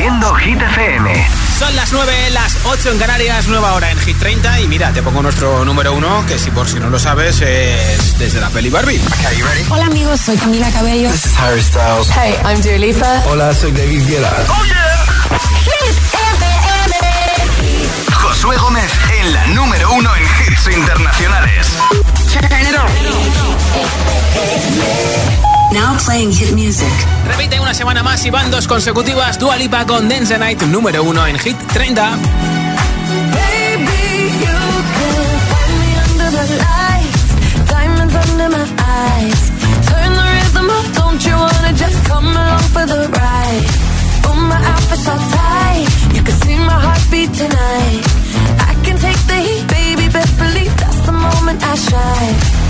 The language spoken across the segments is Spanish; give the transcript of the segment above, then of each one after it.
Haciendo Hit FM. Son las 9, las 8 en Canarias, nueva hora en Hit 30. Y mira, te pongo nuestro número uno, que si por si no lo sabes, es desde la peli Barbie. Hola amigos, soy Camila Cabello. This is Harry Styles. Hey, I'm Dua Lipa. Hola, soy David Guetta. ¡Oh, yeah! Hit FM. Josué Gómez en la número uno en hits internacionales. Now playing hit music. Repite una semana más y van dos consecutivas. Dua Lipa con Dance the Night, número uno en Hit 30. Baby, you can find me under the lights, diamonds under my eyes. Turn the rhythm up, don't you wanna just come along for the ride? Oh, my outfit's all tight, you can see my heartbeat tonight. I can take the heat, baby, best believe that's the moment I shine.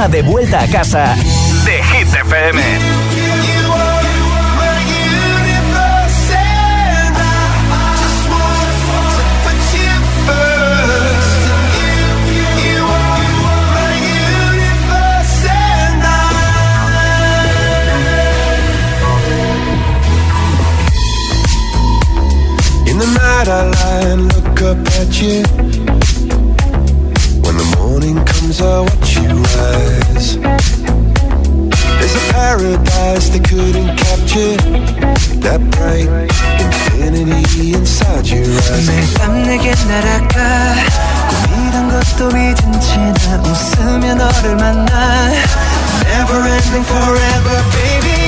programa de vuelta a casa de Hit FM. In the night I lie and look up at you. When the morning comes, I watch you rise. There's a paradise they couldn't capture. That bright infinity inside your eyes. 매일 밤 내게 날아가 꿈이란 것도 잊은 채나 웃으며 너를 만나 Never ending forever baby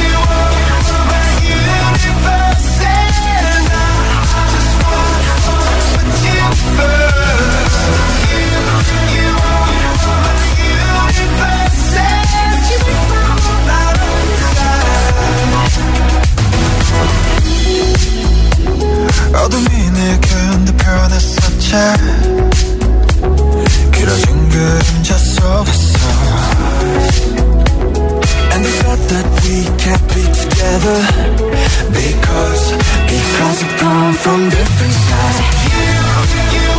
You are my universe and I just wanna put you first 어둠이 내겐 더 변했어 잘 길어진 그림자 속에서. And the thought that we can't be together Because, because we come from different sides. You, you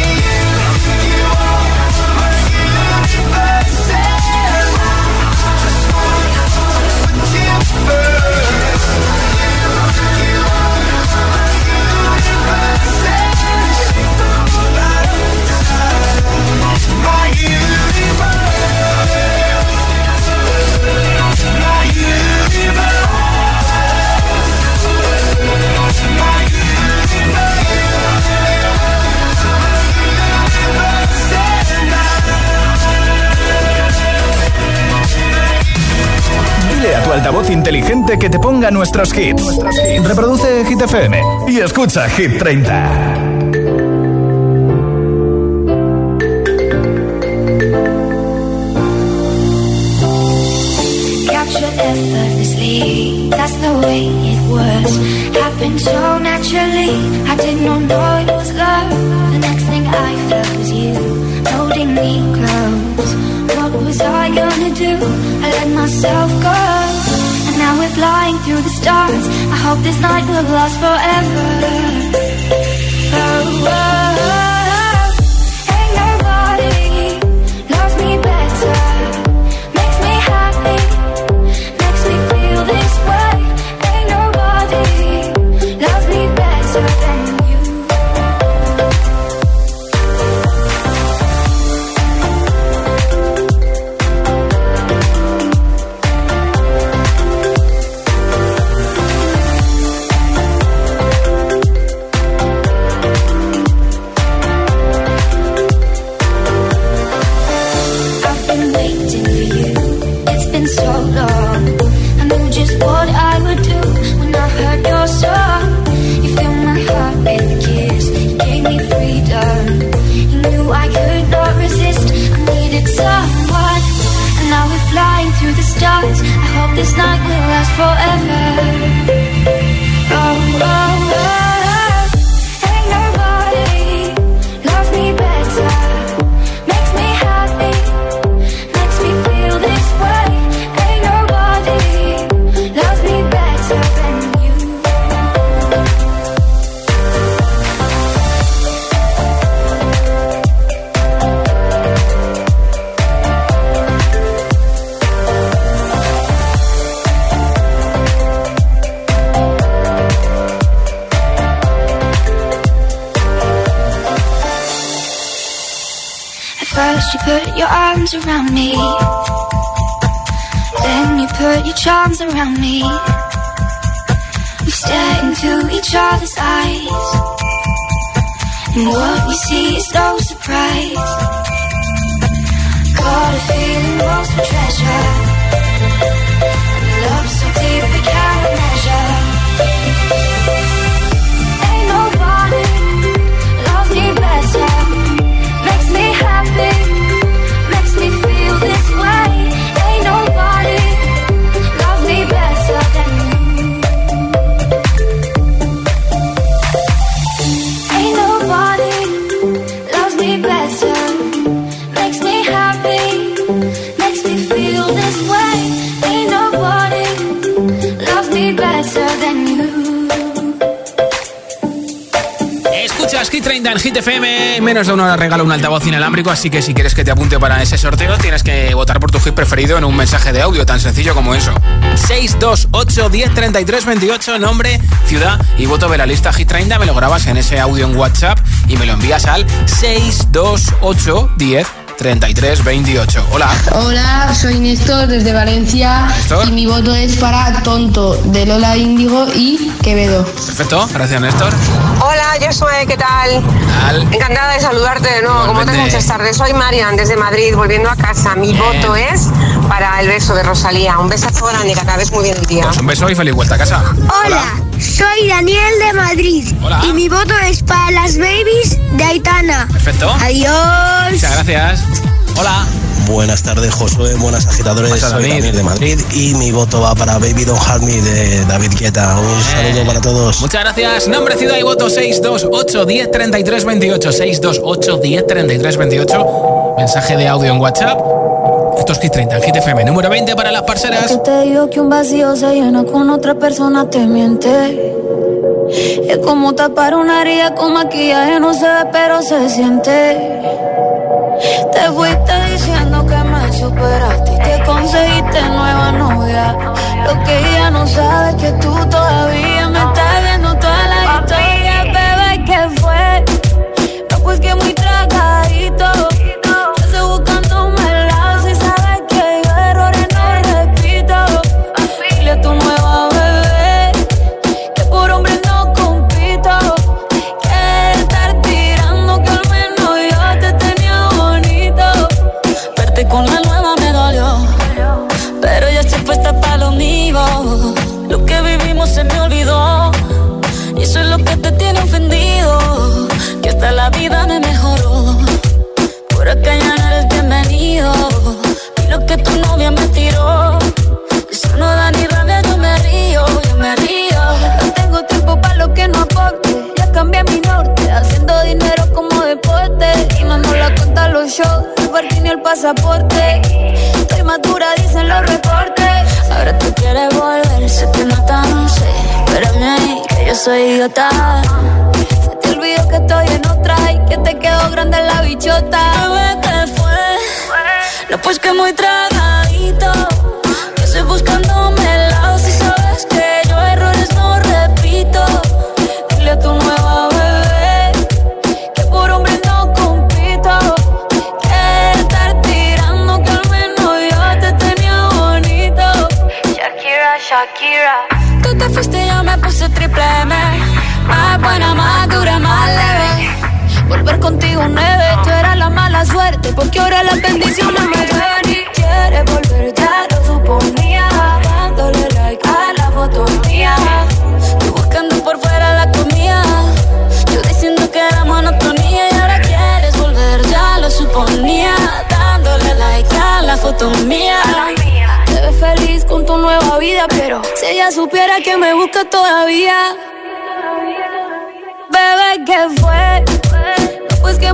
Altavoz inteligente que te ponga nuestros hits. Reproduce Hit FM y escucha Hit 30. Captured effortlessly, that's the way it was. Happened so naturally, I did not know it was love. The next thing I felt was you holding me close. What was I gonna do? I let myself go. Now we're flying through the stars. I hope this night will last forever. 30 en Hit FM. En menos de una hora regalo un altavoz inalámbrico. Así que si quieres que te apunte para ese sorteo, tienes que votar por tu hit preferido en un mensaje de audio tan sencillo como eso. 628 10 33 28, nombre, ciudad y voto de la lista Hit 30. Me lo grabas en ese audio en WhatsApp y me lo envías al 628 10 33 28. Hola. Hola, soy Néstor desde Valencia Néstor. y mi voto es para Tonto de Lola Índigo y Quevedo. Perfecto. Gracias, Néstor. Hola, Josué, ¿qué tal? Al- Encantada de saludarte de nuevo. ¿Cómo te muchas tardes? Soy Marian desde Madrid, volviendo a casa. Mi Bien. voto es para el beso de Rosalía. Un besazo grande, que acabes muy bien el día. Pues un beso y feliz vuelta a casa. Hola, soy Daniel de Madrid. Hola. Y mi voto es para las babies de Aitana. Perfecto. Adiós. Muchas gracias. Hola. Buenas tardes, Josué. Buenas agitadores. Soy Daniel de Madrid y mi voto va para Baby Don't Hurt Me de David Guetta. Un saludo para todos. Muchas gracias. Nombre, ciudad y voto 628 10 628 10 Mensaje de audio en WhatsApp esto es Hit 30, Hit FM, número 20 para las parceras. Es te digo que un vacío se llena con otra persona, te miente. Es como tapar una herida con maquillaje, no se ve, pero se siente. Te fuiste diciendo que me superaste y te conseguiste nueva novia. Lo que ella no sabe es que tú todavía me estás viendo toda la historia, bebé, que fue. No, pues que muy tragadito. fue. No, pues que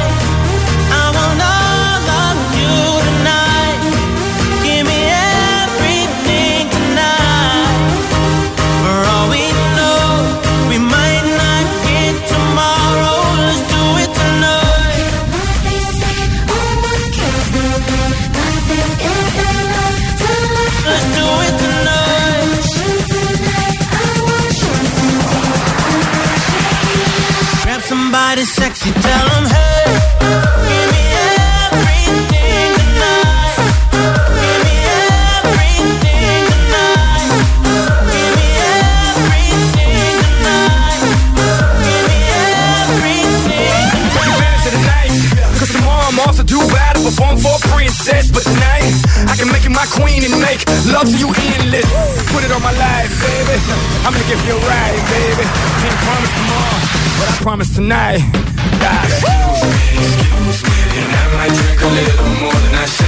my queen and make love to you endless. Put it on my life, baby. I'ma give you a ride, baby. Can't promise tomorrow, but I promise tonight. Excuse me, excuse me, and I might drink a little more than I should.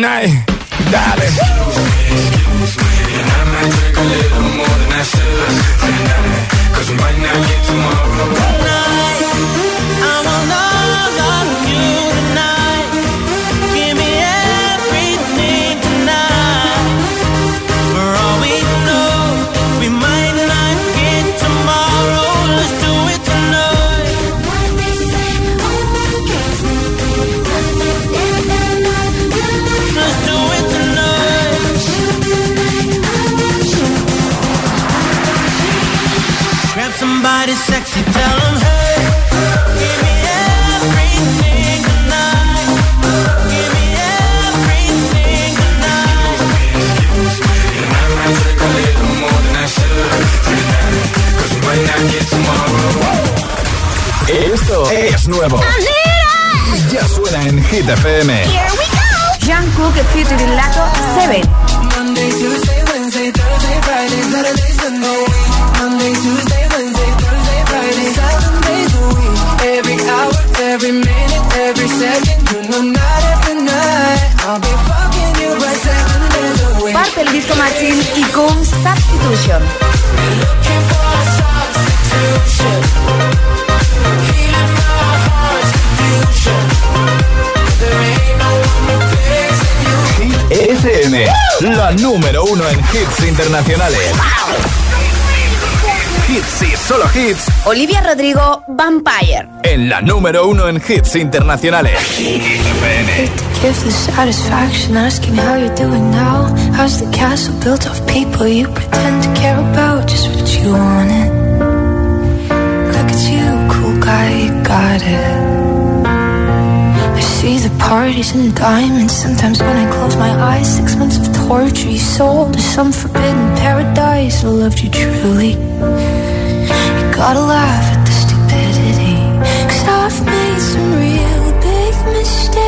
night. Somebody sexy, tell 'em, hey, give me everything tonight. Give me everything tonight. And I might drink a little more than I should tonight, cause we might not get tomorrow. Esto es nuevo. Ya suena en Hit FM. Here we go. Jungkook featuring Lato 7. Monday, Tuesday, Wednesday, Thursday, Friday, Saturday, Sunday. Monday, Tuesday, Parte el disco Machine y Coons Substitution. La número uno en hits internacionales. Hits y solo hits Olivia Rodrigo, Vampire. en la número uno en hits internacionales. Hit FM. Give the satisfaction asking how you're doing now. How's the castle built of people you pretend to care about? Just what you wanted. Look at you, cool guy, you got it. I see the parties and diamonds. Sometimes when I close my eyes, six months of torture you sold to some forbidden paradise. I loved you truly. You gotta laugh at the stupidity. Cause I've made some real big mistakes,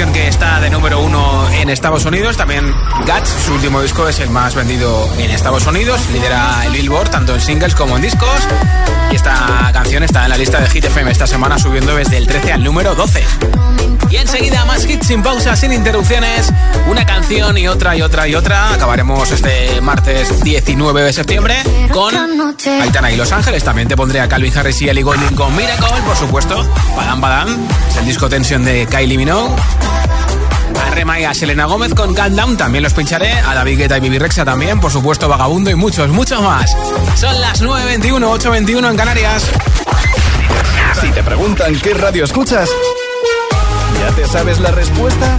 canción que está de número uno en Estados Unidos. También Guts, su último disco, es el más vendido en Estados Unidos. Lidera el Billboard tanto en singles como en discos. Y esta canción está en la lista de Hit FM esta semana, subiendo desde el 13 al número 12. Y enseguida más hits sin pausa, sin interrupciones. Una canción y otra y otra y otra. Acabaremos este martes 19 de septiembre con Aitana y Los Ángeles. También te pondré a Calvin Harris y Ellie Goulding con Miracle, por supuesto. Badam Badam, es el disco tensión de Kylie Minogue. Rema y a Selena Gómez con Countdown también los pincharé. A David Guetta y Bibi Rexa también, por supuesto, Vagabundo y muchos, muchos más. Son las 9.21, 8.21 en Canarias. Si te preguntan qué radio escuchas, ¿ya te sabes la respuesta?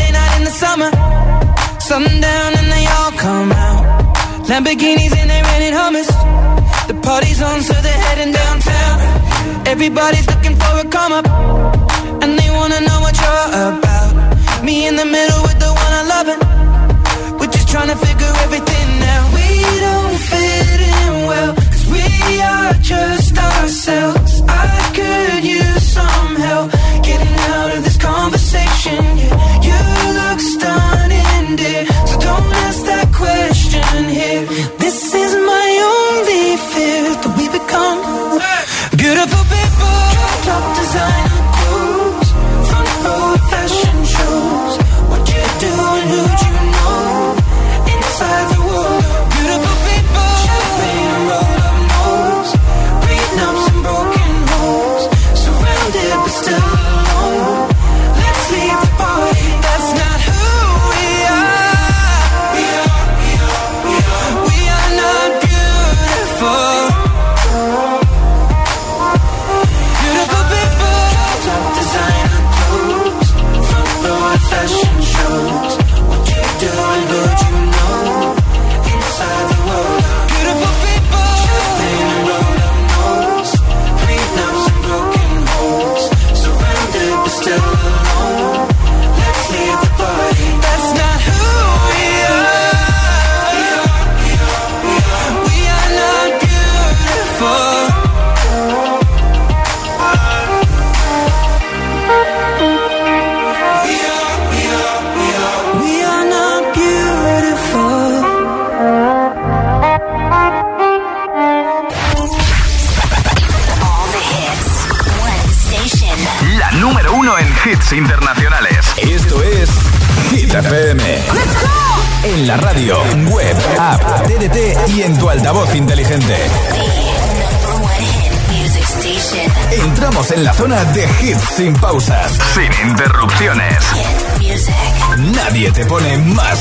summer, sundown and they all come out. Lamborghinis and they rented hummus. The party's on, so they're heading downtown. Everybody's looking for a come up, and they wanna know what you're about. Me in the middle with the one I love it. We're just trying to figure everything out. We don't fit in well, cause we are just ourselves. I could use some help conversation. Yeah, you look stunning, dear. So don't ask that question here.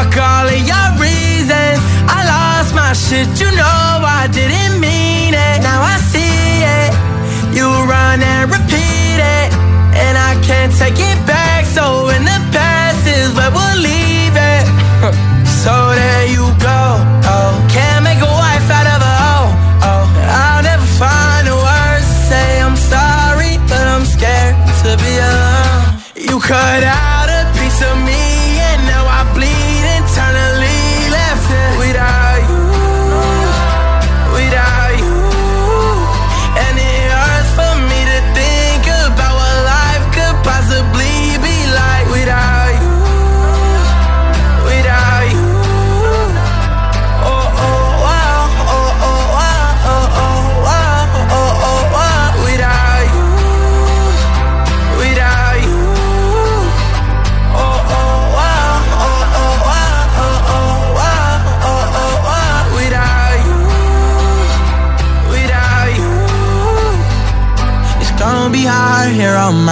Fuck all of your reasons. I lost my shit, you know I didn't mean it. Now I see it. You run and repeat it, and I can't take it back.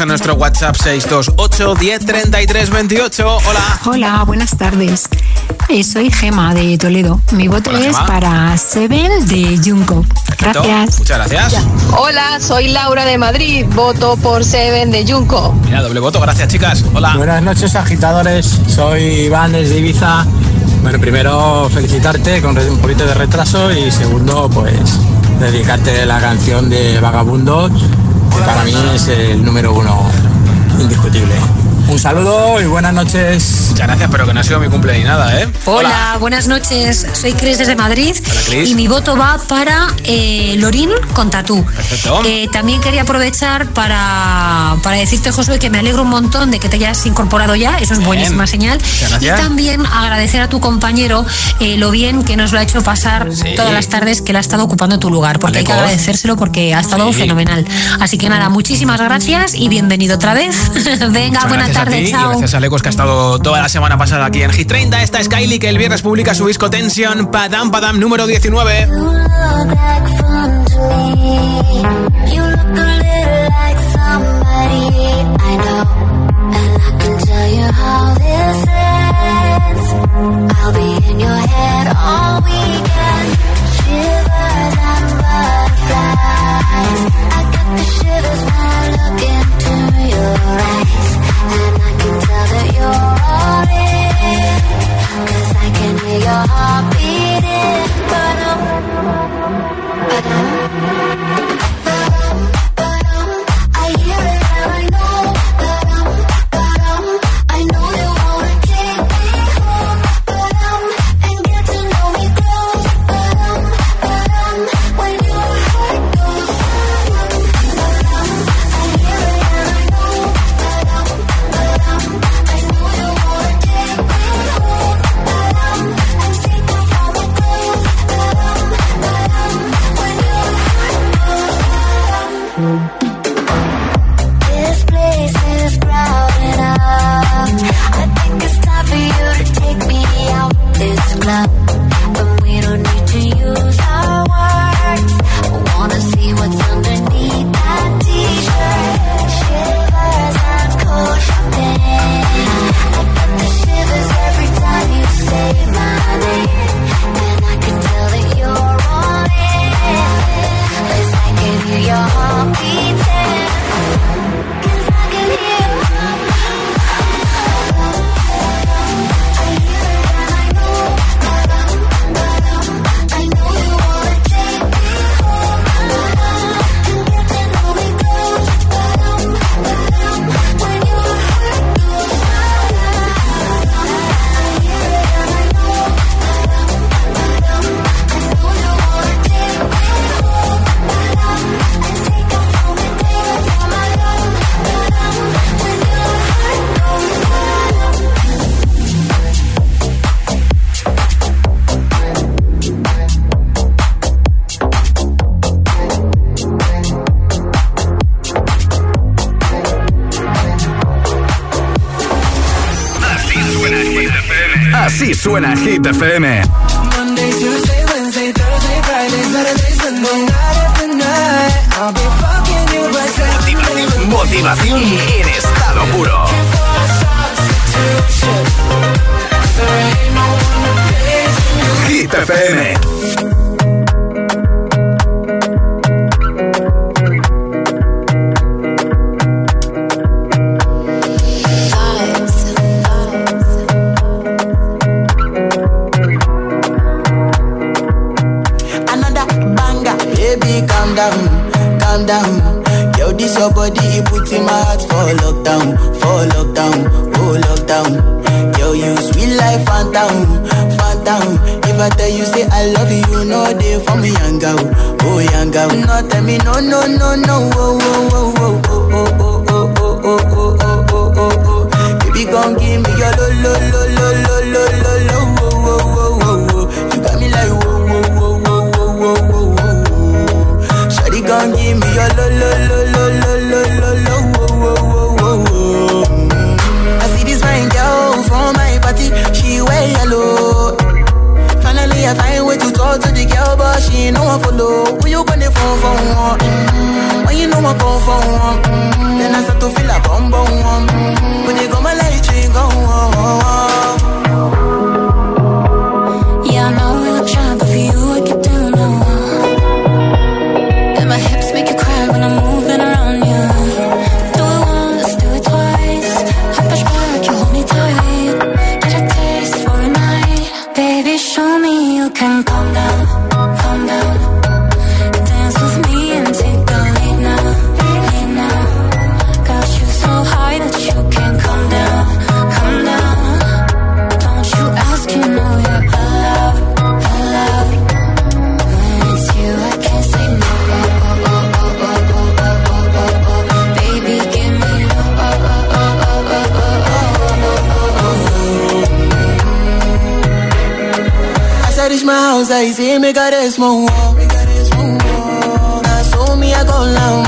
a nuestro WhatsApp 628 10 33 28. Hola. Hola, buenas tardes. Eh, soy Gema de Toledo. Mi voto es para Seven de Junco. Gracias. Muchas gracias. Hola, soy Laura de Madrid. Voto por Seven de Junco. Mira, doble voto. Gracias, chicas. Hola. Buenas noches, agitadores. Soy Iván desde Ibiza. Bueno, primero felicitarte con un poquito de retraso y segundo, pues dedicarte la canción de Vagabundos para mí es el número uno indiscutible. Un saludo y buenas noches. Muchas gracias, pero que no ha sido mi cumpleaños ni nada, ¿eh? Hola, buenas noches. Soy Cris desde Madrid. Hola, Cris. Y mi voto va para eh, Lorín con Tatú. Perfecto. Eh, también quería aprovechar para, para decirte, Josué, que me alegro un montón de que te hayas incorporado ya. Eso es Bien. buenísima señal. Muchas gracias. Y también agradecer a tu compañero eh, lo bien que nos lo ha hecho pasar Sí. todas las tardes que él ha estado ocupando tu lugar. Porque hay que agradecérselo porque ha estado Sí. fenomenal. Así que nada, muchísimas gracias y bienvenido otra vez. Venga, Muchas buena gracias a ti y gracias a Lecos que ha estado toda la semana pasada aquí en Hit 30. Esta es Kylie que el viernes publica su disco Tension Padam Padam número 19. You look a little like somebody I know, and I can tell you how this ends. I'll be in your head all weekend. Shivers and butterflies. I get the shivers when I look into your eyes, and I can tell that you're all in, 'cause I can hear your heart beating, but uh, but I'm. Hit FM. that you talk to the girl, but she ain't no one follow. Who you gonna phone for? Mm-hmm. When you know I come for mm-hmm. then I start to feel a bum bum. When you go my light, you go. Oh, oh, oh. y si me cares, mojo. Me cares, mojo. Una con la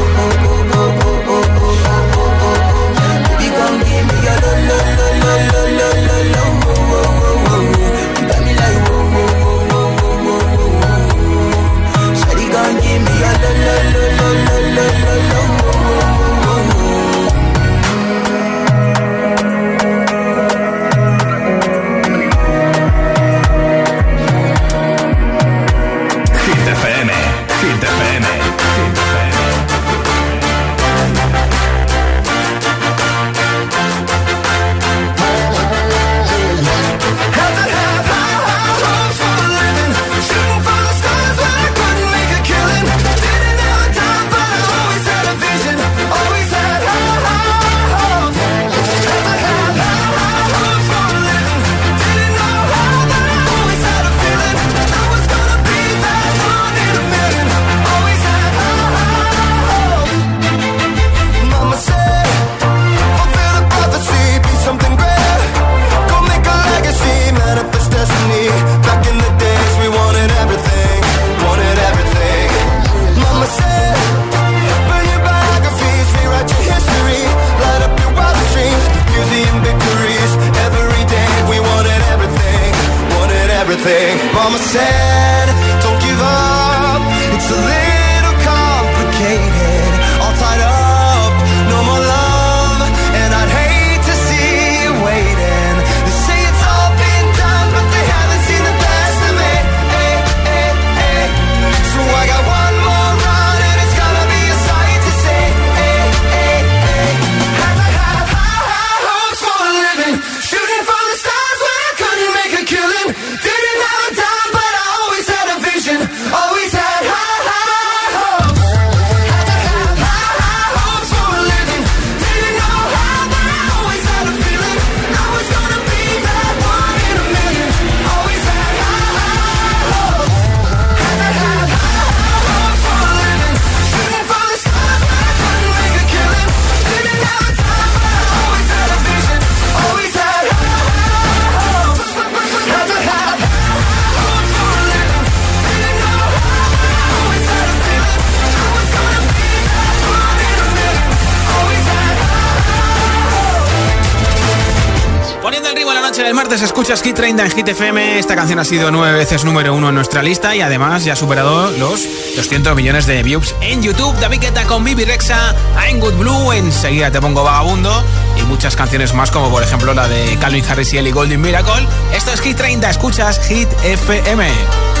escuchas Hit 30 en Hit FM. Esta canción ha sido nueve veces número uno en nuestra lista y además ya ha superado los 200 millones de views en YouTube. David Guetta con Bibi Rexa, I'm Good Blue, enseguida te pongo vagabundo y muchas canciones más como por ejemplo la de Calvin Harris y Ellie Miracle. Esto es Hit 30, escuchas Hit FM.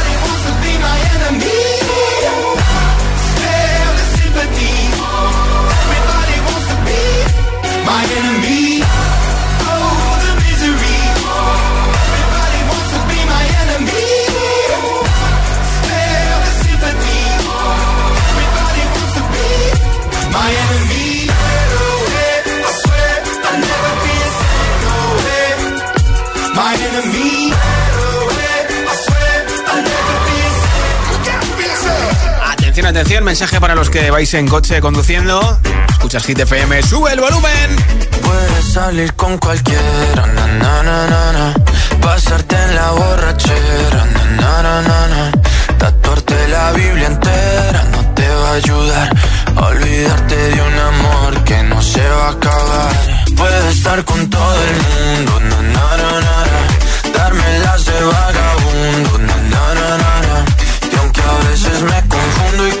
Mensaje para los que vais en coche conduciendo. Escuchas Hit FM, sube el volumen. Puedes salir con cualquiera, na, na, na. Pasarte en la borrachera, na. Tatuarte la Biblia entera no te va a ayudar. a Olvidarte de un amor que no se va a acabar. Puedes estar con todo el mundo. Darme las de vagabundo. Y aunque a veces me confundo y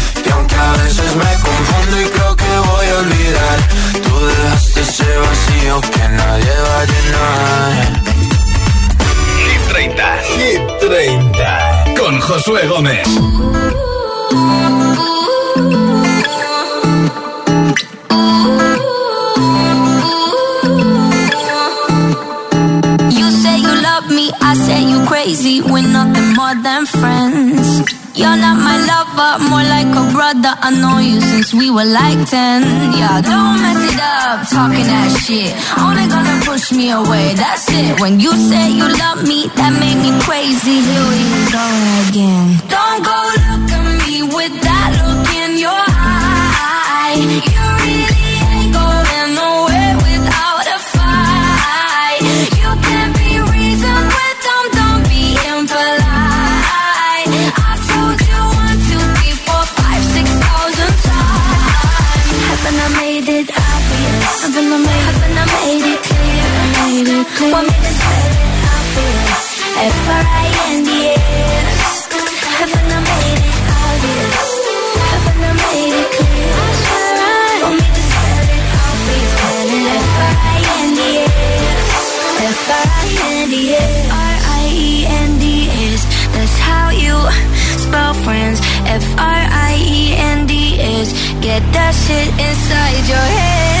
Josué Gómez. You say you love me, I say you crazy. We're nothing more than friends. You're not my lover, more like a brother. I know you since we were like 10. Yeah, don't mess it up, talking that shit. Only gonna push me away, that's it. When you say you love me, that made me crazy. Here we go again. Don't go Made me to spell it obvious? F-R-I-N-D-S. Haven't I made it obvious? Haven't I made it clear? Me to spell it obvious? That's how you spell friends. F-R-I-E-N-D-S. Get that shit inside your head.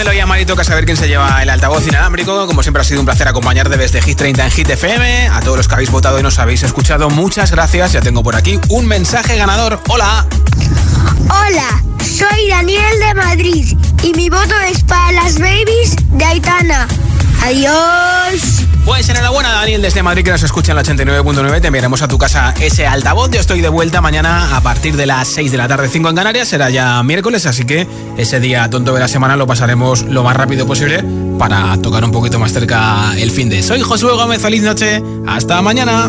Esta canción de Más Melo y Amari toca saber quién se lleva el altavoz inalámbrico. Como siempre ha sido un placer acompañarte desde Hit 30 en Hit FM. A todos los que habéis votado y nos habéis escuchado, muchas gracias. Ya tengo por aquí un mensaje ganador. Hola. Hola, soy Daniel de Madrid y mi voto es para las babies de Aitana. Adiós. Pues enhorabuena Daniel desde Madrid que nos escucha en la 89.9. Te enviaremos a tu casa ese altavoz. Yo estoy de vuelta mañana a partir de las 6 de la tarde, 5 en Canarias. Será ya miércoles, así que ese día tonto de la semana lo pasaremos lo más rápido posible para tocar un poquito más cerca el fin de. Soy Josué Gómez, feliz noche. Hasta mañana.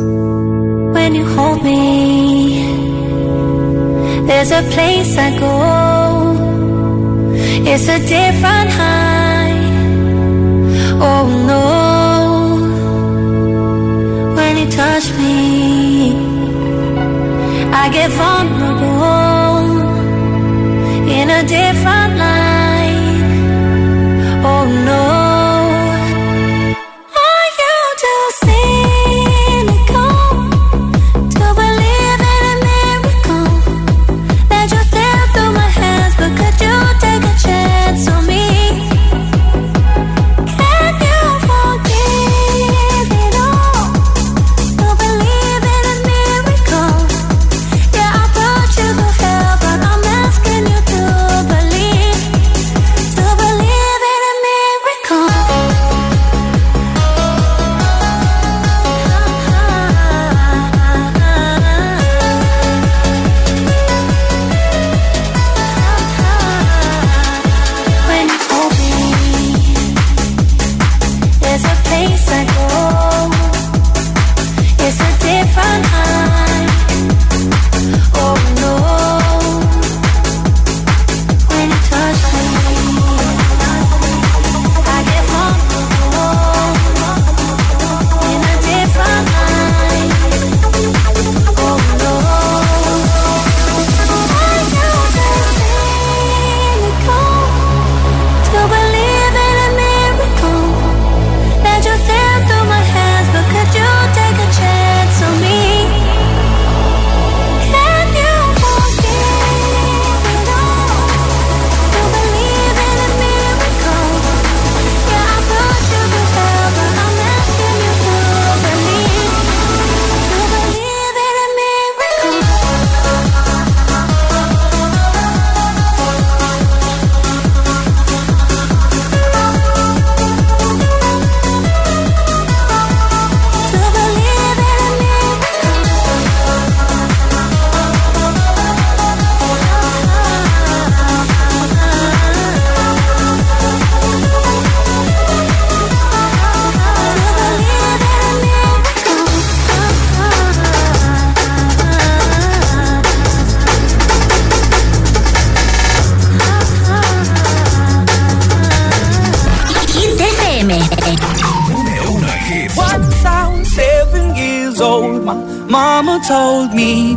Touch me, I get vulnerable in a different light.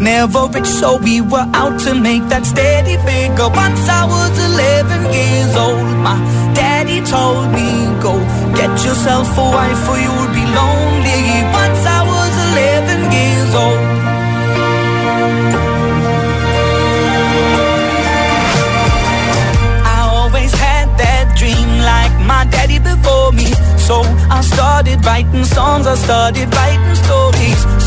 Never rich, so we were out to make that steady figure. Once I was 11 years old, my daddy told me, Go get yourself a wife or you'll be lonely. Once I was 11 years old. I always had that dream like my daddy before me. So I started writing songs, I started writing.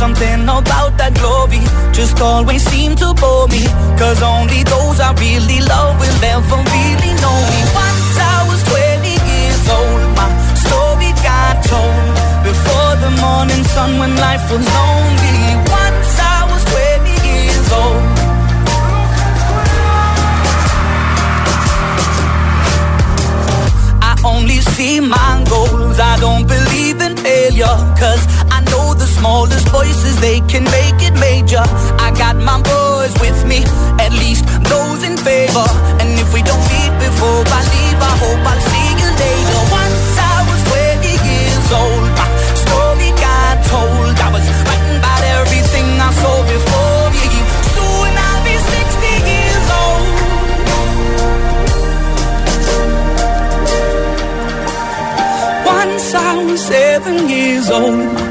Something about that glory just always seemed to bore me. Cause only those I really love will ever really know me. Once I was 20 years old, my story got told. Before the morning sun when life was lonely. Once I was 20 years old. I only see my goals. I don't believe in failure. Cause know the smallest voices, they can make it major. I got my boys with me, at least those in favor. And if we don't meet before I leave, I hope I'll see you later. Once I was 20 years old, my story got told. I was writing about everything I saw before me. Soon I'll be 60 years old. Once I was seven years old,